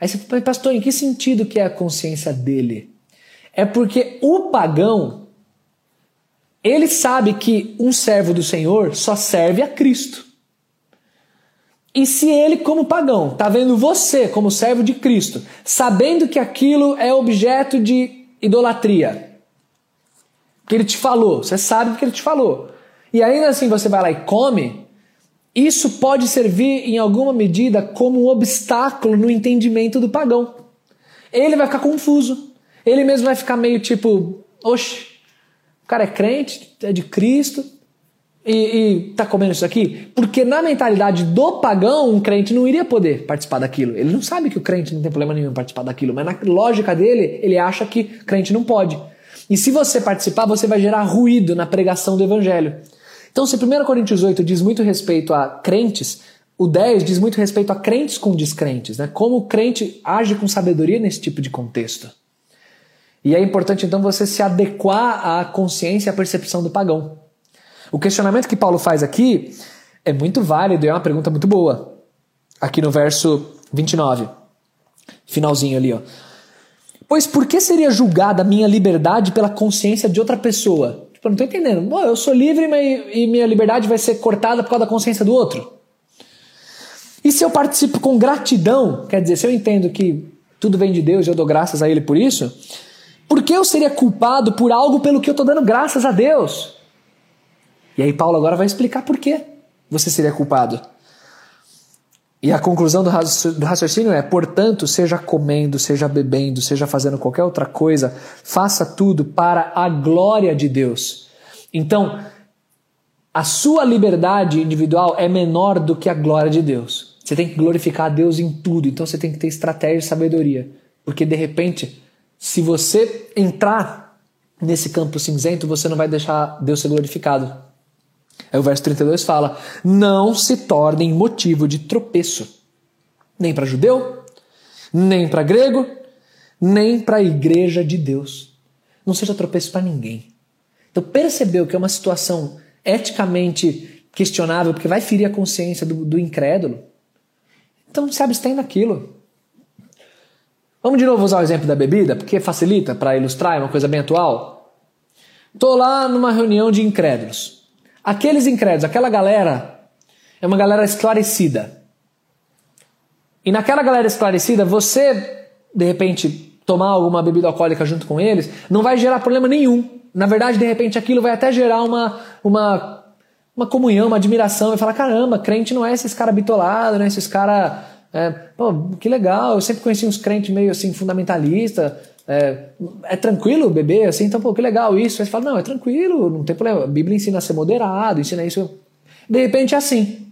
Aí você fala, pastor, em que sentido que é a consciência dele? É porque o pagão, ele sabe que um servo do Senhor só serve a Cristo. E se ele, como pagão, está vendo você como servo de Cristo, sabendo que aquilo é objeto de idolatria, que ele te falou, você sabe que ele te falou, e ainda assim você vai lá e come, isso pode servir em alguma medida como um obstáculo no entendimento do pagão. Ele vai ficar confuso. Ele mesmo vai ficar meio tipo, oxe, cara é crente, é de Cristo e, e tá comendo isso aqui? Porque na mentalidade do pagão, um crente não iria poder participar daquilo. Ele não sabe que o crente não tem problema nenhum em participar daquilo, mas na lógica dele, ele acha que crente não pode. E se você participar, você vai gerar ruído na pregação do evangelho. Então, se 1 Coríntios 8 diz muito respeito a crentes, o 10 diz muito respeito a crentes com descrentes, né? Como o crente age com sabedoria nesse tipo de contexto. E é importante então você se adequar à consciência e à percepção do pagão. O questionamento que Paulo faz aqui é muito válido e é uma pergunta muito boa. Aqui no verso 29, finalzinho ali, ó. Pois por que seria julgada a minha liberdade pela consciência de outra pessoa? Tipo, eu não tô entendendo. Pô, eu sou livre e minha liberdade vai ser cortada por causa da consciência do outro. E se eu participo com gratidão, quer dizer, se eu entendo que tudo vem de Deus e eu dou graças a Ele por isso, por que eu seria culpado por algo pelo que eu estou dando graças a Deus? E aí Paulo agora vai explicar por que você seria culpado. E a conclusão do raciocínio é: portanto, seja comendo, seja bebendo, seja fazendo qualquer outra coisa, faça tudo para a glória de Deus. Então, a sua liberdade individual é menor do que a glória de Deus. Você tem que glorificar a Deus em tudo, então você tem que ter estratégia e sabedoria. Porque de repente, se você entrar nesse campo cinzento, você não vai deixar Deus ser glorificado. Aí o verso 32 fala: Não se tornem motivo de tropeço, nem para judeu, nem para grego, nem para a igreja de Deus. Não seja tropeço para ninguém. Então percebeu que é uma situação eticamente questionável, porque vai ferir a consciência do, do incrédulo. Então se abstém daquilo. Vamos de novo usar o exemplo da bebida, porque facilita para ilustrar, é uma coisa bem atual. Estou lá numa reunião de incrédulos. Aqueles incrédulos, aquela galera, é uma galera esclarecida. E naquela galera esclarecida, você, de repente, tomar alguma bebida alcoólica junto com eles, não vai gerar problema nenhum. Na verdade, de repente, aquilo vai até gerar uma, uma, uma comunhão, uma admiração. Vai falar: caramba, crente não é esses caras bitolados, não é esses caras. É, pô, que legal, eu sempre conheci uns crentes meio assim, fundamentalista. É, é, tranquilo beber assim, então, pô, que legal isso. Aí você fala: não, é tranquilo, não tem problema. A Bíblia ensina a ser moderado, ensina isso. De repente é assim.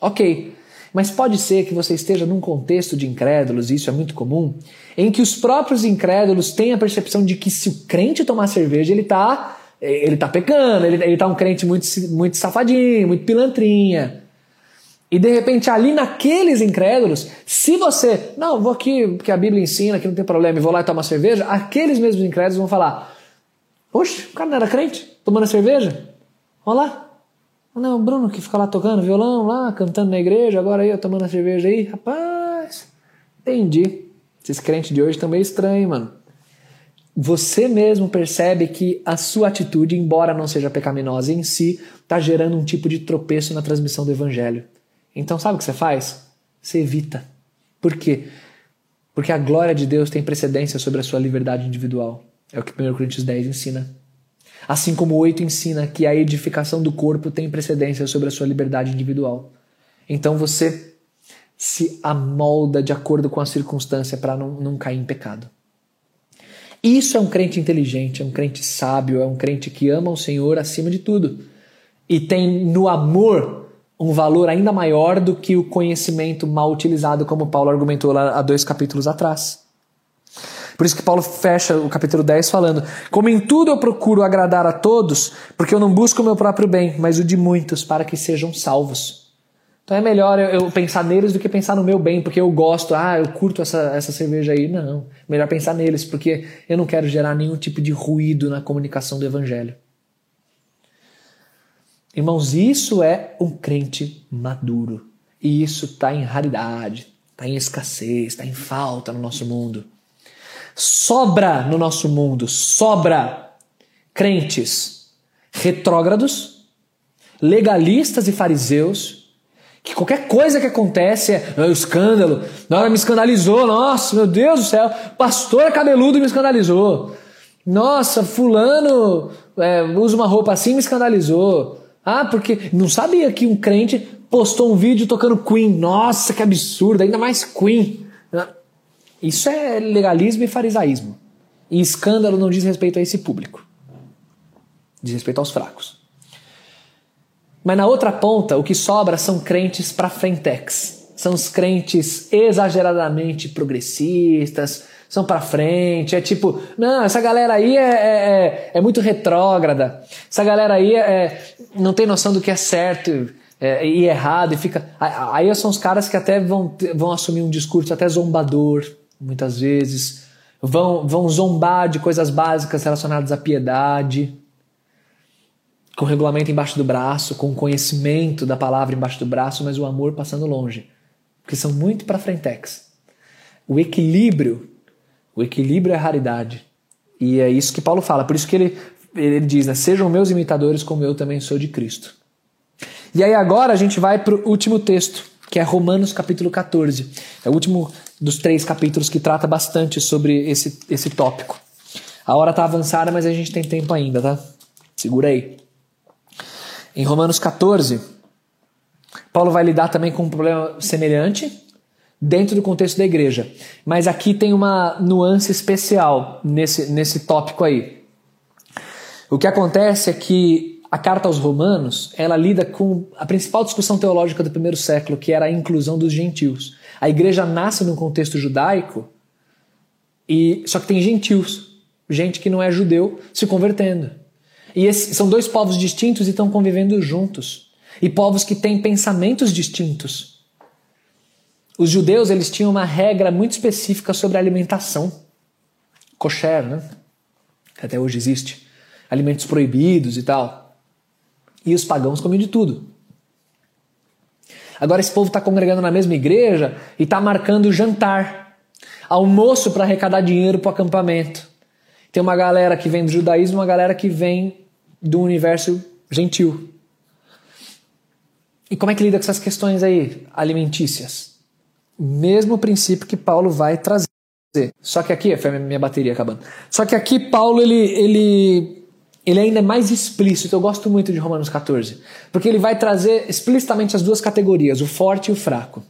Ok. Mas pode ser que você esteja num contexto de incrédulos, e isso é muito comum, em que os próprios incrédulos têm a percepção de que se o crente tomar cerveja, ele está ele tá pecando, ele, ele tá um crente muito, muito safadinho, muito pilantrinha. E de repente, ali naqueles incrédulos, se você, não, vou aqui, porque a Bíblia ensina que não tem problema, e vou lá e tomar cerveja, aqueles mesmos incrédulos vão falar: Poxa, o cara não era crente, tomando cerveja? Olha lá, não, Bruno que fica lá tocando violão, lá, cantando na igreja, agora aí, eu tomando a cerveja aí. Rapaz, entendi. Esses crentes de hoje também é estranho, mano. Você mesmo percebe que a sua atitude, embora não seja pecaminosa em si, está gerando um tipo de tropeço na transmissão do evangelho. Então, sabe o que você faz? Você evita. Por quê? Porque a glória de Deus tem precedência sobre a sua liberdade individual. É o que 1 Coríntios 10 ensina. Assim como o 8 ensina que a edificação do corpo tem precedência sobre a sua liberdade individual. Então você se amolda de acordo com a circunstância para não, não cair em pecado. Isso é um crente inteligente, é um crente sábio, é um crente que ama o Senhor acima de tudo. E tem no amor um valor ainda maior do que o conhecimento mal utilizado, como Paulo argumentou lá há dois capítulos atrás. Por isso que Paulo fecha o capítulo 10 falando: Como em tudo eu procuro agradar a todos, porque eu não busco o meu próprio bem, mas o de muitos, para que sejam salvos. Então é melhor eu pensar neles do que pensar no meu bem, porque eu gosto, ah, eu curto essa, essa cerveja aí. Não, melhor pensar neles, porque eu não quero gerar nenhum tipo de ruído na comunicação do evangelho. Irmãos, isso é um crente maduro. E isso está em raridade, está em escassez, está em falta no nosso mundo. Sobra no nosso mundo, sobra crentes retrógrados, legalistas e fariseus, que qualquer coisa que acontece é, um escândalo. Ela me escandalizou, nossa, meu Deus do céu, pastor cabeludo me escandalizou. Nossa, fulano é, usa uma roupa assim me escandalizou. Ah, porque não sabia que um crente postou um vídeo tocando Queen. Nossa, que absurdo, ainda mais Queen. Isso é legalismo e farisaísmo. E escândalo não diz respeito a esse público. Diz respeito aos fracos. Mas na outra ponta, o que sobra são crentes para frentex. São os crentes exageradamente progressistas, são para frente. É tipo, não, essa galera aí é, é, é, é muito retrógrada. Essa galera aí é, é não tem noção do que é certo é, e errado. e fica Aí são os caras que até vão, vão assumir um discurso até zombador muitas vezes, vão, vão zombar de coisas básicas relacionadas à piedade, com regulamento embaixo do braço, com conhecimento da palavra embaixo do braço, mas o amor passando longe, porque são muito para frentex. O equilíbrio, o equilíbrio é raridade. E é isso que Paulo fala, por isso que ele, ele diz, né, sejam meus imitadores como eu também sou de Cristo. E aí agora a gente vai para o último texto, que é Romanos capítulo 14. É o último dos três capítulos que trata bastante sobre esse, esse tópico. A hora está avançada, mas a gente tem tempo ainda, tá? Segura aí. Em Romanos 14, Paulo vai lidar também com um problema semelhante dentro do contexto da igreja. Mas aqui tem uma nuance especial nesse, nesse tópico aí. O que acontece é que a carta aos Romanos, ela lida com a principal discussão teológica do primeiro século, que era a inclusão dos gentios. A igreja nasce num contexto judaico, e só que tem gentios, gente que não é judeu se convertendo. E são dois povos distintos e estão convivendo juntos. E povos que têm pensamentos distintos. Os judeus eles tinham uma regra muito específica sobre alimentação. Kosher, né? Que até hoje existe. Alimentos proibidos e tal. E os pagãos comiam de tudo. Agora esse povo está congregando na mesma igreja e está marcando jantar, almoço para arrecadar dinheiro para o acampamento. Tem uma galera que vem do judaísmo, uma galera que vem do universo gentil. E como é que lida com essas questões aí alimentícias? Mesmo princípio que Paulo vai trazer. Só que aqui, foi a minha bateria acabando. Só que aqui Paulo ele, ele ele ainda é mais explícito. Eu gosto muito de Romanos 14, porque ele vai trazer explicitamente as duas categorias, o forte e o fraco.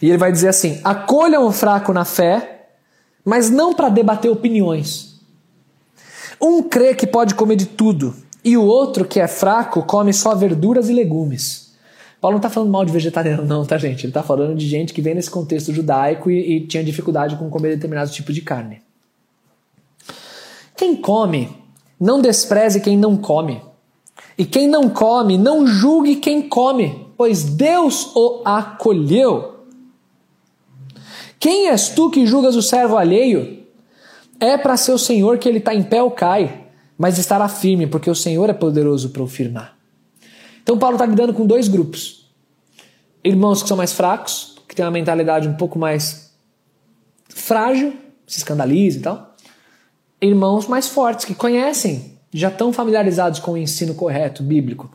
E ele vai dizer assim: acolham o fraco na fé, mas não para debater opiniões. Um crê que pode comer de tudo, e o outro, que é fraco, come só verduras e legumes. Paulo não está falando mal de vegetariano, não, tá, gente? Ele está falando de gente que vem nesse contexto judaico e, e tinha dificuldade com comer determinado tipo de carne. Quem come não despreze quem não come. E quem não come, não julgue quem come, pois Deus o acolheu. Quem és tu que julgas o servo alheio? É para seu senhor que ele está em pé ou cai, mas estará firme, porque o Senhor é poderoso para o firmar. Então Paulo está lidando com dois grupos: irmãos que são mais fracos, que têm uma mentalidade um pouco mais frágil, se escandaliza e tal, irmãos mais fortes, que conhecem, já estão familiarizados com o ensino correto, bíblico,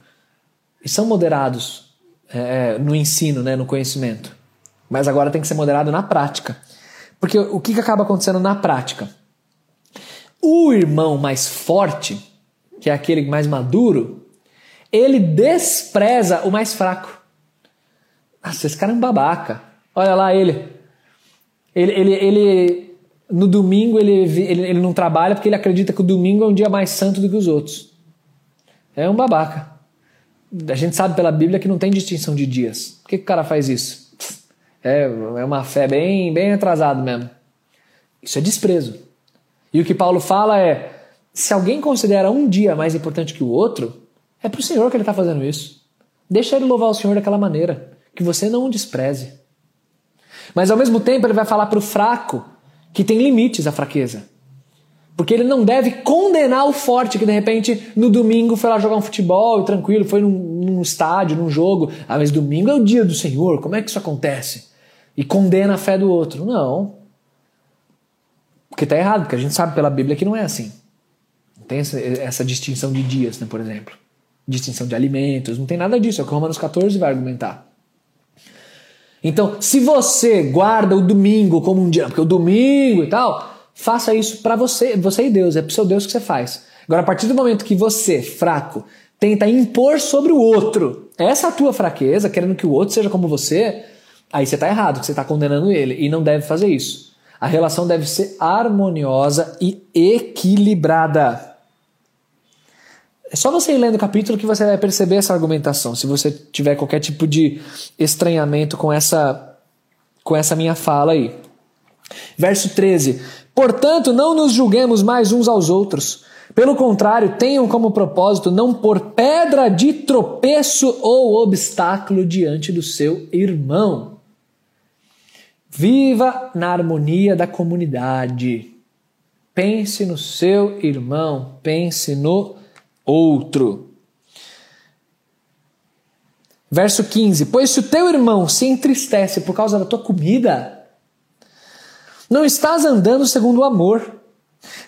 e são moderados é, no ensino, né, no conhecimento. Mas agora tem que ser moderado na prática. Porque o que, que acaba acontecendo na prática? O irmão mais forte, que é aquele mais maduro, ele despreza o mais fraco. Nossa, esse cara é um babaca. Olha lá ele. Ele, ele, ele no domingo ele, ele, ele não trabalha porque ele acredita que o domingo é um dia mais santo do que os outros. É um babaca. A gente sabe pela Bíblia que não tem distinção de dias. Por que, que o cara faz isso? É, é uma fé bem, bem atrasada mesmo. Isso é desprezo. E o que Paulo fala é: se alguém considera um dia mais importante que o outro, é para o Senhor que ele está fazendo isso. Deixa ele louvar o Senhor daquela maneira, que você não o despreze. Mas ao mesmo tempo ele vai falar para o fraco que tem limites a fraqueza. Porque ele não deve condenar o forte que de repente no domingo foi lá jogar um futebol tranquilo, foi num, num, estádio, num jogo. Ah, mas domingo é o dia do Senhor, como é que isso acontece? E condena a fé do outro. Não. Porque está errado, porque a gente sabe pela Bíblia que não é assim. Não tem essa, essa distinção de dias, né, por exemplo. Distinção de alimentos, não tem nada disso. É o que Romanos 14 vai argumentar. Então, se você guarda o domingo como um dia, porque o domingo e tal, faça isso para você, você e Deus, é pro seu Deus que você faz. Agora, a partir do momento que você, fraco, tenta impor sobre o outro essa tua fraqueza, querendo que o outro seja como você, aí você está errado, você está condenando ele e não deve fazer isso. A relação deve ser harmoniosa e equilibrada. É só você ir lendo o capítulo que você vai perceber essa argumentação, se você tiver qualquer tipo de estranhamento com essa, com essa minha fala aí. Verso 13: Portanto, não nos julguemos mais uns aos outros. Pelo contrário, tenham como propósito não pôr pedra de tropeço ou obstáculo diante do seu irmão. Viva na harmonia da comunidade. Pense no seu irmão, pense no outro. Verso 15: Pois se o teu irmão se entristece por causa da tua comida, não estás andando segundo o amor.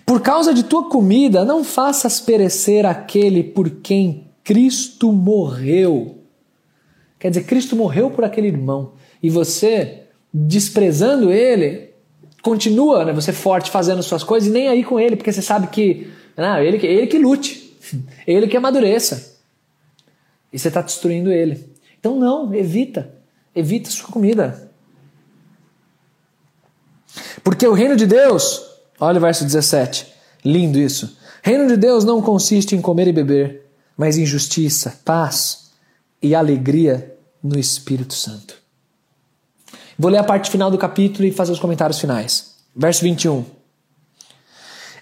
Por causa de tua comida, não faças perecer aquele por quem Cristo morreu. Quer dizer, Cristo morreu por aquele irmão. E você, desprezando ele, continua, né, você forte fazendo suas coisas e nem aí com ele, porque você sabe que não, ele, ele que lute. Ele que amadureça. E você está destruindo ele. Então não, evita. Evita sua comida. Porque o reino de Deus, olha o verso 17, lindo isso. Reino de Deus não consiste em comer e beber, mas em justiça, paz e alegria no Espírito Santo. Vou ler a parte final do capítulo e fazer os comentários finais. Verso 21.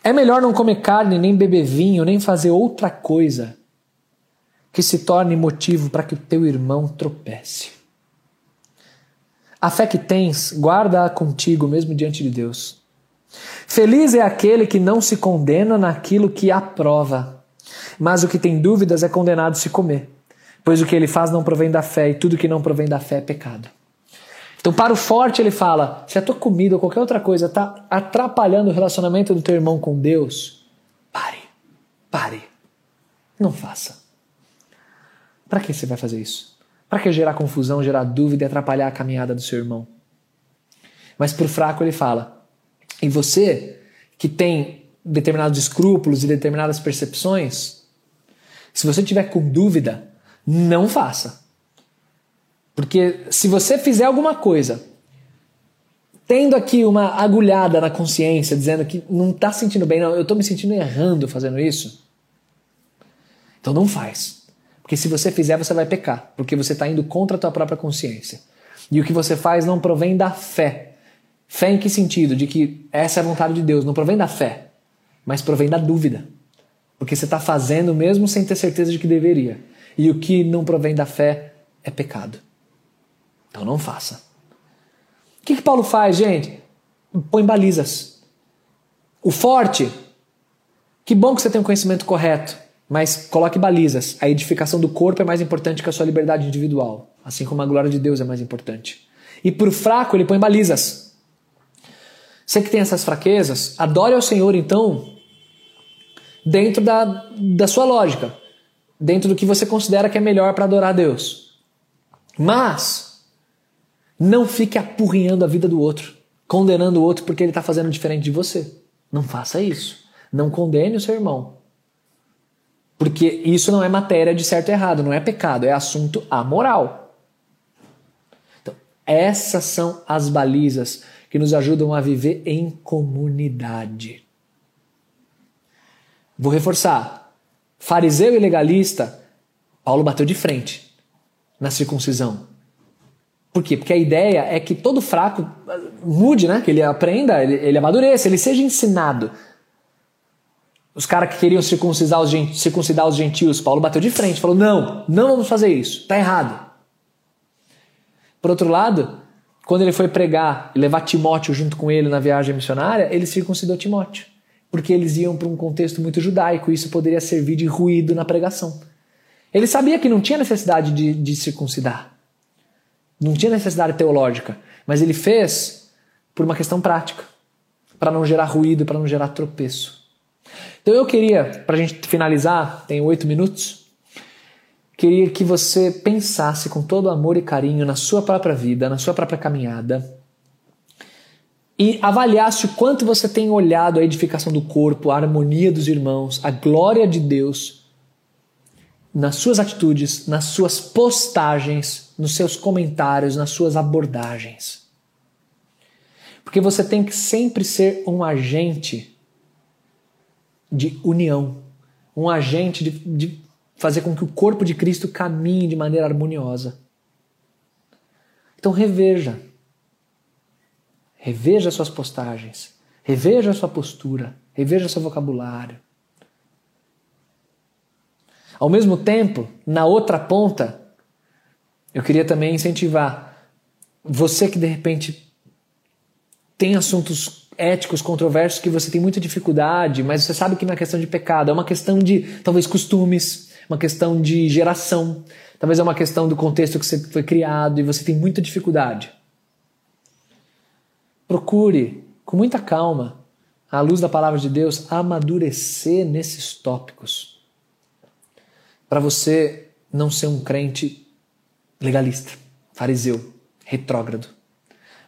É melhor não comer carne, nem beber vinho, nem fazer outra coisa que se torne motivo para que o teu irmão tropece. A fé que tens, guarda-a contigo mesmo diante de Deus. Feliz é aquele que não se condena naquilo que aprova, mas o que tem dúvidas é condenado se comer, pois o que ele faz não provém da fé e tudo que não provém da fé é pecado. Então, para o forte, ele fala: se a tua comida ou qualquer outra coisa está atrapalhando o relacionamento do teu irmão com Deus, pare, pare, não faça. Para que você vai fazer isso? Para que gerar confusão, gerar dúvida e atrapalhar a caminhada do seu irmão? Mas para o fraco, ele fala: e você que tem determinados escrúpulos e determinadas percepções, se você tiver com dúvida, não faça. Porque se você fizer alguma coisa, tendo aqui uma agulhada na consciência, dizendo que não está sentindo bem, não, eu estou me sentindo errando fazendo isso, então não faz. Porque se você fizer, você vai pecar, porque você está indo contra a tua própria consciência. E o que você faz não provém da fé. Fé em que sentido? De que essa é a vontade de Deus. Não provém da fé, mas provém da dúvida. Porque você está fazendo mesmo sem ter certeza de que deveria. E o que não provém da fé é pecado. Então não faça. O que, que Paulo faz, gente? Põe balizas. O forte, que bom que você tem um conhecimento correto, mas coloque balizas. A edificação do corpo é mais importante que a sua liberdade individual, assim como a glória de Deus é mais importante. E para o fraco, ele põe balizas. Você que tem essas fraquezas, adore ao Senhor então, dentro da, da sua lógica, dentro do que você considera que é melhor para adorar a Deus. Mas, não fique apurrinhando a vida do outro, condenando o outro porque ele está fazendo diferente de você. Não faça isso. Não condene o seu irmão. Porque isso não é matéria de certo e errado, não é pecado, é assunto amoral. Então, essas são as balizas que nos ajudam a viver em comunidade. Vou reforçar. Fariseu e legalista, Paulo bateu de frente na circuncisão. Por quê? Porque a ideia é que todo fraco mude, né? Que ele aprenda, ele, ele amadureça, ele seja ensinado. Os caras que queriam circuncidar os, circuncidar os gentios, Paulo bateu de frente, falou: não, não vamos fazer isso, está errado. Por outro lado, quando ele foi pregar e levar Timóteo junto com ele na viagem missionária, ele circuncidou Timóteo, porque eles iam para um contexto muito judaico e isso poderia servir de ruído na pregação. Ele sabia que não tinha necessidade de, de circuncidar. Não tinha necessidade teológica, mas ele fez por uma questão prática, para não gerar ruído, para não gerar tropeço. Então eu queria, para a gente finalizar, tem oito minutos, queria que você pensasse com todo amor e carinho na sua própria vida, na sua própria caminhada, e avaliasse o quanto você tem olhado a edificação do corpo, a harmonia dos irmãos, a glória de Deus nas suas atitudes, nas suas postagens, nos seus comentários, nas suas abordagens. Porque você tem que sempre ser um agente de união, um agente de, de fazer com que o corpo de Cristo caminhe de maneira harmoniosa. Então reveja. Reveja suas postagens, reveja sua postura, reveja seu vocabulário. Ao mesmo tempo, na outra ponta, eu queria também incentivar você que de repente tem assuntos éticos controversos que você tem muita dificuldade, mas você sabe que não é questão de pecado, é uma questão de talvez costumes, uma questão de geração, talvez é uma questão do contexto que você foi criado e você tem muita dificuldade. Procure, com muita calma, à luz da palavra de Deus, amadurecer nesses tópicos para você não ser um crente legalista, fariseu, retrógrado.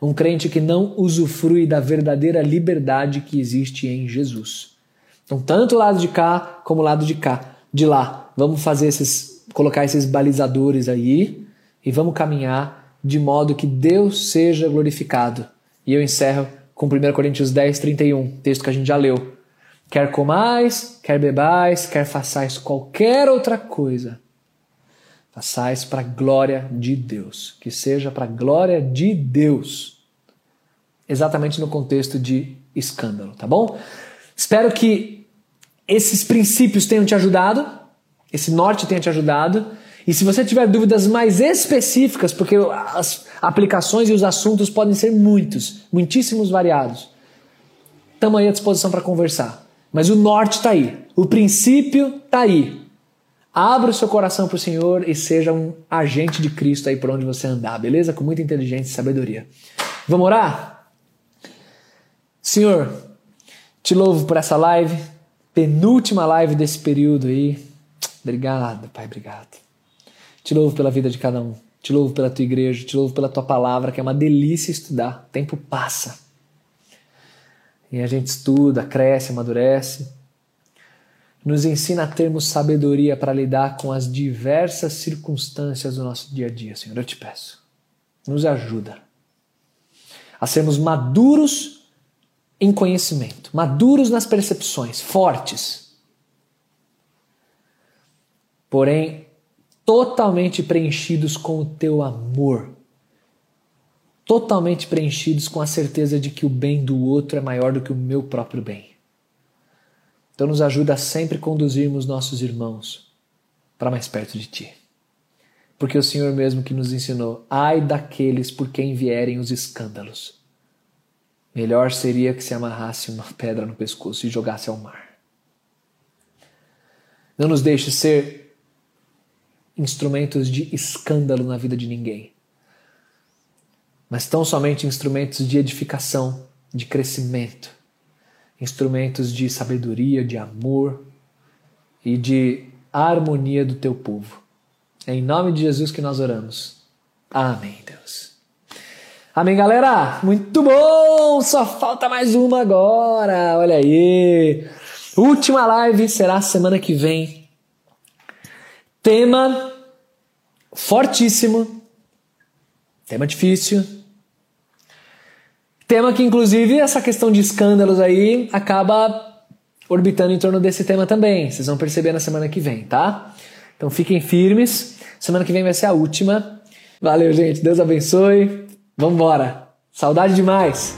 Um crente que não usufrui da verdadeira liberdade que existe em Jesus. Então, tanto o lado de cá como o lado de cá, de lá, vamos fazer esses, colocar esses balizadores aí e vamos caminhar de modo que Deus seja glorificado. E eu encerro com 1 Coríntios 10, 31, texto que a gente já leu Quer comais, quer bebais, quer façais qualquer outra coisa, façais para a glória de Deus. Que seja para a glória de Deus. Exatamente no contexto de escândalo, tá bom? Espero que esses princípios tenham te ajudado, esse norte tenha te ajudado. E se você tiver dúvidas mais específicas, porque as aplicações e os assuntos podem ser muitos, muitíssimos variados, estamos aí à disposição para conversar. Mas o norte está aí, o princípio está aí. Abra o seu coração para o Senhor e seja um agente de Cristo aí por onde você andar, beleza? Com muita inteligência e sabedoria. Vamos orar? Senhor, te louvo por essa live, penúltima live desse período aí. Obrigado, Pai, obrigado. Te louvo pela vida de cada um. Te louvo pela tua igreja, te louvo pela tua palavra, que é uma delícia estudar. O tempo passa. E a gente estuda, cresce, amadurece. Nos ensina a termos sabedoria para lidar com as diversas circunstâncias do nosso dia a dia, Senhor. Eu te peço. Nos ajuda a sermos maduros em conhecimento, maduros nas percepções, fortes. Porém, totalmente preenchidos com o teu amor, totalmente preenchidos com a certeza de que o bem do outro é maior do que o meu próprio bem. Então, nos ajuda a sempre conduzirmos nossos irmãos para mais perto de Ti. Porque o Senhor mesmo que nos ensinou: ai daqueles por quem vierem os escândalos. Melhor seria que se amarrasse uma pedra no pescoço e jogasse ao mar. Não nos deixe ser instrumentos de escândalo na vida de ninguém, mas tão somente instrumentos de edificação, de crescimento, instrumentos de sabedoria, de amor e de harmonia do teu povo. É em nome de Jesus que nós oramos. Amém, Deus. Amém, galera? Muito bom! Só falta mais uma agora. Olha aí. Última live será semana que vem. Tema fortíssimo, tema difícil, tema que inclusive essa questão de escândalos aí acaba orbitando em torno desse tema também. Vocês vão perceber na semana que vem, tá? Então fiquem firmes. Semana que vem vai ser a última. Valeu, gente. Deus abençoe. Vambora. Saudade demais.